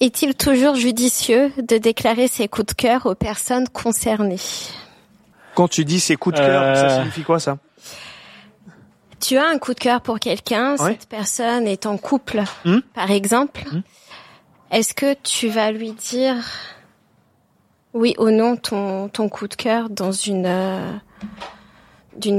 Est-il toujours judicieux de déclarer ses coups de cœur aux personnes concernées? Quand tu dis ces coups de cœur, ça Euh. signifie quoi ça? Tu as un coup de cœur pour quelqu'un, Ouais. cette personne est en couple, Hmm? par exemple. Est-ce que tu vas lui dire oui ou non ton, ton coup de cœur dans une euh, d'une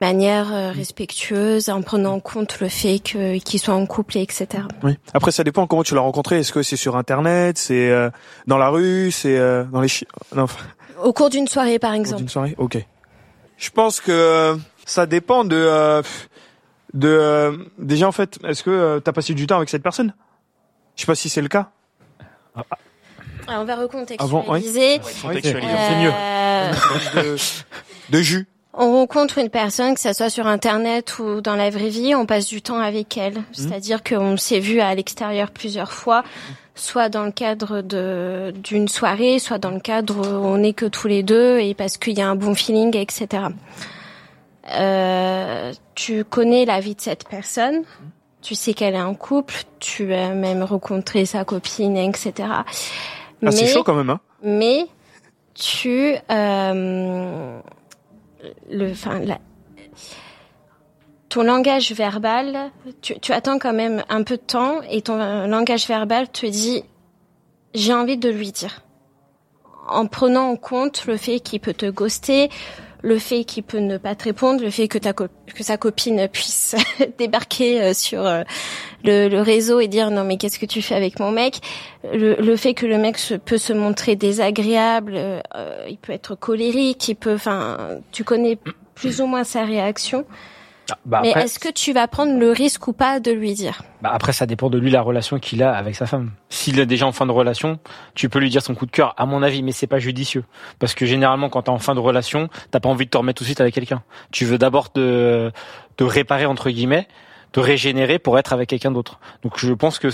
Manière euh, respectueuse, en prenant en compte le fait que qu'ils soient en couple, et etc. Oui. Après, ça dépend comment tu l'as rencontré. Est-ce que c'est sur Internet, c'est euh, dans la rue, c'est euh, dans les chi... non, enfin, Au cours d'une soirée, par au cours exemple. d'une soirée. Ok. Je pense que euh, ça dépend de euh, de euh, déjà en fait. Est-ce que euh, t'as passé du temps avec cette personne? Je sais pas si c'est le cas. Alors, on va Avant, recontextualiser. Contextualiser. Euh, de, de jus. On rencontre une personne, que ça soit sur Internet ou dans la vraie vie, on passe du temps avec elle. C'est-à-dire qu'on s'est vu à l'extérieur plusieurs fois, soit dans le cadre de d'une soirée, soit dans le cadre où on n'est que tous les deux et parce qu'il y a un bon feeling, etc. Euh, tu connais la vie de cette personne, tu sais qu'elle est en couple, tu as même rencontré sa copine, etc. Ah, c'est chaud quand même. Hein. mais tu euh, le ton langage verbal tu, tu attends quand même un peu de temps et ton langage verbal te dit j'ai envie de lui dire. En prenant en compte le fait qu'il peut te ghoster le fait qu'il peut ne pas te répondre, le fait que ta sa copine puisse débarquer euh, sur euh, le, réseau et dire non mais qu'est-ce que tu fais avec mon mec, le, fait que le mec peut se montrer désagréable, euh, il peut être colérique, il peut, enfin, tu connais plus ou moins sa réaction. Bah mais après, est-ce que tu vas prendre le risque ou pas de lui dire? Bah après, ça dépend de lui la relation qu'il a avec sa femme. S'il est déjà en fin de relation, tu peux lui dire son coup de cœur, à mon avis, mais c'est pas judicieux. Parce que généralement, quand t'es en fin de relation, t'as pas envie de te remettre tout de suite avec quelqu'un. Tu veux d'abord te, te réparer, entre guillemets, te régénérer pour être avec quelqu'un d'autre. Donc je pense que,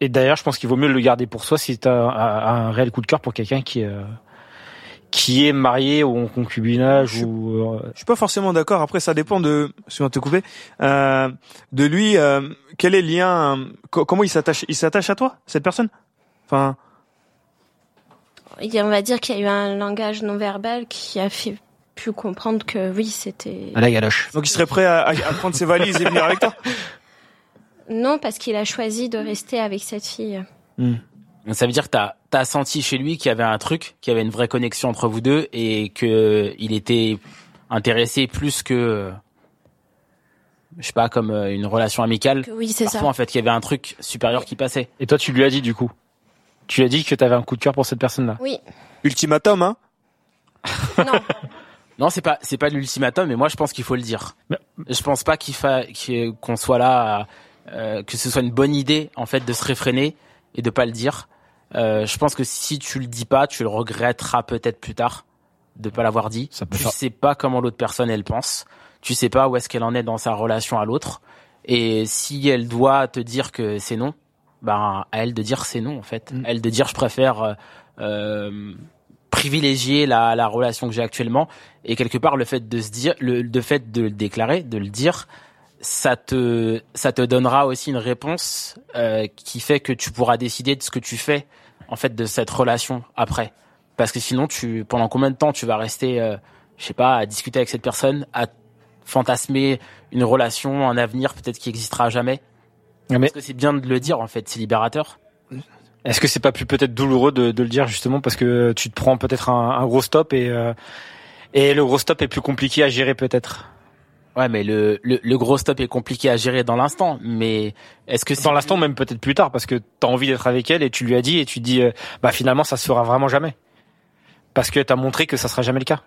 et d'ailleurs, je pense qu'il vaut mieux le garder pour soi si t'as un, un réel coup de cœur pour quelqu'un qui est, euh, qui est marié ou en concubinage Je- ou, euh, Je suis pas forcément d'accord. Après, ça dépend de, si on te couper, euh, de lui. euh, quel est le lien co- Comment il s'attache Il s'attache à toi, cette personne? Enfin, Il y a- On va dire qu'il y a eu un langage non verbal qui a fait pu comprendre que oui, c'était à la galoche. donc il serait prêt à, à- à prendre ses valises et venir avec toi? non parce qu'il a choisi de rester avec cette fille. Donc, Ça veut dire que t'as as senti chez lui qu'il y avait un truc, qu'il y avait une vraie connexion entre vous deux et que il était intéressé plus que je sais pas comme euh, une relation amicale. Oui, c'est Parfois ça. en fait qu'il y avait un truc supérieur qui passait. Et toi, tu lui as dit du coup? Tu lui as dit que t'avais un coup de cœur pour cette personne-là? Oui. Ultimatum, hein? Non. Non, c'est pas c'est pas l'ultimatum, mais moi je pense qu'il faut le dire. Mais- Je pense pas qu'il fa qu'on soit là, euh, que ce soit une bonne idée en fait de se réfréner et de pas le dire. Euh, je pense que si tu le dis pas, tu le regretteras peut-être plus tard de pas l'avoir dit. Ça peut tu faire- sais pas comment l'autre personne elle pense. Tu sais pas où est-ce qu'elle en est dans sa relation à l'autre. Et si elle doit te dire que c'est non, ben à elle de dire c'est non en fait. Mm. Elle de dire je préfère euh, euh, privilégier la, la relation que j'ai actuellement et quelque part le fait de se dire le, le fait de le déclarer de le dire ça te ça te donnera aussi une réponse euh, qui fait que tu pourras décider de ce que tu fais en fait de cette relation après. Parce que sinon tu pendant combien de temps tu vas rester euh, je sais pas à discuter avec cette personne à fantasmer une relation un avenir peut-être qui existera jamais? Mais parce que c'est bien de le dire en fait c'est libérateur. Est-ce que c'est pas plus peut-être douloureux de, de le dire justement parce que tu te prends peut-être un, un gros stop et euh, et le gros stop est plus compliqué à gérer peut-être? Ouais, mais le, le, le gros stop est compliqué à gérer dans l'instant. Mais est-ce que Dans l'instant même peut-être plus tard parce que t'as envie d'être avec elle et tu lui as dit et tu dis euh, bah finalement ça se fera vraiment jamais parce que t'as montré que ça sera jamais le cas.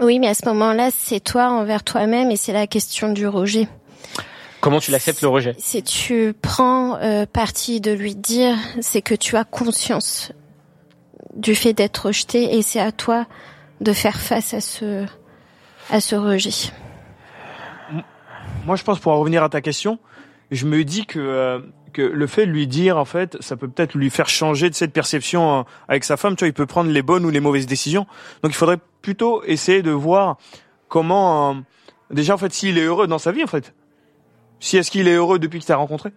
Oui, mais à ce moment-là, c'est toi envers toi-même et c'est la question du rejet. Comment tu l'acceptes le rejet? Si tu prends euh, parti de lui dire, c'est que tu as conscience du fait d'être rejeté et c'est à toi de faire face à ce à ce rejet. Moi, je pense pour en revenir à ta question, je me dis que euh, que le fait de lui dire en fait, ça peut peut-être lui faire changer de cette perception euh, avec sa femme. Tu vois, il peut prendre les bonnes ou les mauvaises décisions. Donc, il faudrait plutôt essayer de voir comment euh, déjà en fait s'il est heureux dans sa vie en fait. Si est-ce qu'il est heureux depuis que tu as rencontré?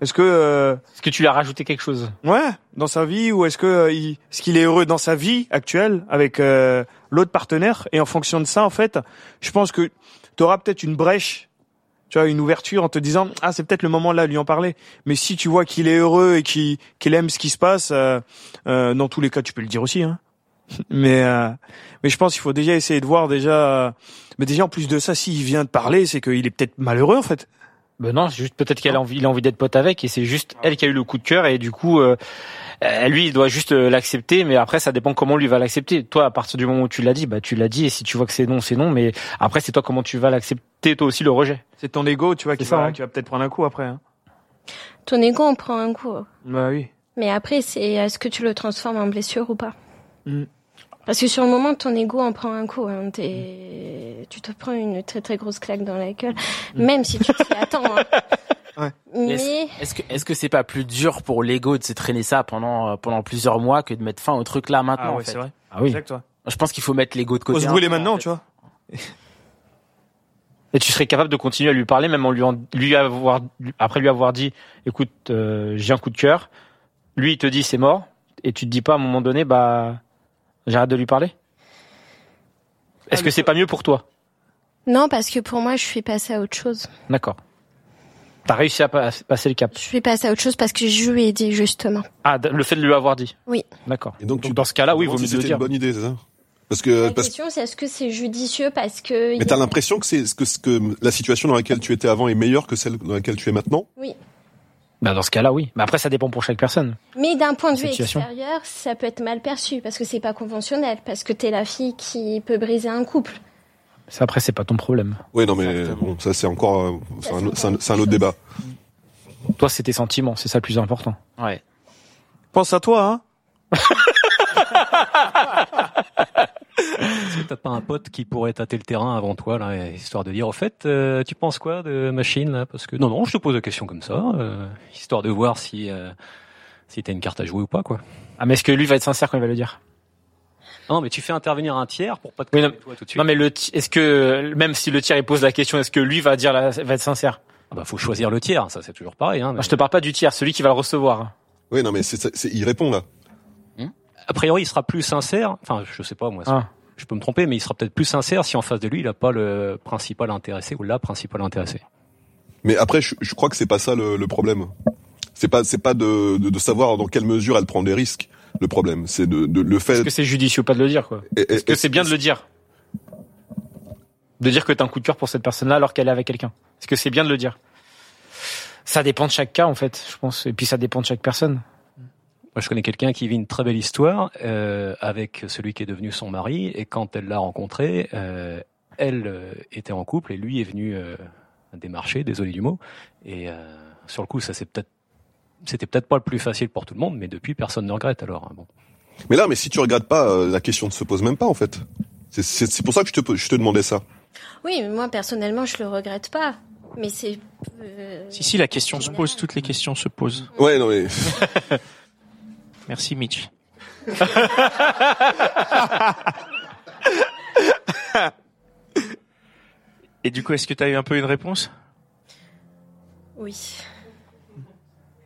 Est-ce que euh, Est-ce que tu lui as rajouté quelque chose? Ouais dans sa vie ou est-ce que euh, il- est-ce qu'il est heureux dans sa vie actuelle avec euh, l'autre partenaire et en fonction de ça en fait, je pense que tu auras peut-être une brèche, tu vois, une ouverture en te disant ah c'est peut-être le moment là de lui en parler. Mais si tu vois qu'il est heureux et qu'il qu'il aime ce qui se passe, euh, euh, dans tous les cas tu peux le dire aussi. Hein. mais euh, mais je pense qu'il faut déjà essayer de voir déjà. euh, mais déjà en plus de ça, s'il vient de parler, c'est qu'il est peut-être malheureux en fait. Ben non, c'est juste peut-être qu'elle a envie, il a envie d'être pote avec et c'est juste elle qui a eu le coup de cœur et du coup, euh, lui, il doit juste euh, l'accepter. Mais après, ça dépend comment lui va l'accepter. Toi, à partir du moment où tu l'as dit, bah tu l'as dit et si tu vois que c'est non, c'est non. Mais après, c'est toi comment tu vas l'accepter toi aussi le rejet. C'est ton ego, tu vois, qui va, hein. qui va peut-être prendre un coup après. Hein. Ton ego en prend un coup. Bah oui. Mais après, c'est est-ce que tu le transformes en blessure ou pas? Mm. Parce que sur le moment, ton ego en prend un coup. Hein. T'es- Tu te prends une très très grosse claque dans la gueule, même si tu t'y attends. Hein. Ouais. Est-ce que est-ce que c'est pas plus dur pour l'ego de se traîner ça pendant euh, pendant plusieurs mois que de mettre fin au truc là maintenant Ah en fait c'est vrai. Ah oui. Exact, toi. Je pense qu'il faut mettre l'ego de côté. Faut se brûler maintenant, en fait. tu vois. Et tu serais capable de continuer à lui parler, même en lui, en- lui avoir, après lui avoir dit, écoute, euh, j'ai un coup de cœur. Lui, il te dit c'est mort, et tu te dis pas à un moment donné, bah, j'arrête de lui parler? Est-ce Ah, que c'est pas mieux pour toi? Non, parce que pour moi, je suis passée à autre chose. D'accord. T'as réussi à pa- passer le cap. Je suis passée à autre chose parce que je lui ai dit justement. Ah, le fait de lui avoir dit. Oui. D'accord. Et donc, tu- dans ce cas-là, oui, vaut mieux le c'était dire. une bonne idée, c'est ça? Parce que La parce, question, c'est est-ce que c'est judicieux parce que. mais t'as a- l'impression que c'est que, ce que la situation dans laquelle tu étais avant est meilleure que celle dans laquelle tu es maintenant? Oui. Bah, dans ce cas-là, oui. Mais après, ça dépend pour chaque personne. Mais d'un point de vue Situation. extérieur, ça peut être mal perçu parce que c'est pas conventionnel, parce que t'es la fille qui peut briser un couple. Ça, après, c'est pas ton problème. Oui, non, mais Exactement. bon, ça c'est encore c'est un, c'est un- c'est un autre débat. Toi, c'est tes sentiments, c'est ça le plus important. Ouais. Pense à toi, hein. Est-ce que t'as pas un pote qui pourrait tâter le terrain avant toi, là, histoire de dire, au fait, euh, tu penses quoi de machine, là? Parce que non, non, je te pose la question comme ça, euh, histoire de voir si euh, si t'as une carte à jouer ou pas, quoi. Ah, mais est-ce que lui va être sincère quand il va le dire? Non, mais tu fais intervenir un tiers pour pas te Oui, non, toi tout de suite. Non, mais le, est-ce que, même si le tiers, il pose la question, est-ce que lui va dire, la- va être sincère? Ah bah, faut choisir le tiers, ça c'est toujours pareil. Hein, mais- Moi, je te parle pas du tiers, celui qui va le recevoir. Oui, non, mais c'est il répond là. A priori, il sera plus sincère. Enfin, je sais pas moi. Ah. Je peux me tromper, mais il sera peut-être plus sincère si en face de lui, il a pas le principal intéressé ou la principale intéressée. Mais après, je, je crois que c'est pas ça le, le problème. C'est pas c'est pas de, de, de savoir dans quelle mesure elle prend des risques. Le problème, c'est de, de le fait. Est-ce que c'est judicieux pas de le dire, quoi et- Est-ce que c'est bien de le dire De dire que t'as un coup de cœur pour cette personne-là alors qu'elle est avec quelqu'un. Est-ce que c'est bien de le dire Ça dépend de chaque cas, en fait, je pense. Et puis ça dépend de chaque personne. Moi, je connais quelqu'un qui vit une très belle histoire euh, avec celui qui est devenu son mari, et quand elle l'a rencontré, euh, elle euh, était en couple et lui est venu euh, démarcher, désolé du mot. Et euh, sur le coup, ça c'est peut-être, c'était peut-être pas le plus facile pour tout le monde, mais depuis personne ne regrette. Alors hein, bon. Mais là, mais si tu regardes pas, euh, la question ne se pose même pas en fait. C'est- C'est c'est pour ça que je te je te demandais ça. Oui, mais moi personnellement, je le regrette pas. Mais c'est. euh, Si, si, la question se pose, toutes les questions se posent. Ouais, non mais Merci, Mitch. Et du coup, est-ce que tu as eu un peu une réponse? Oui.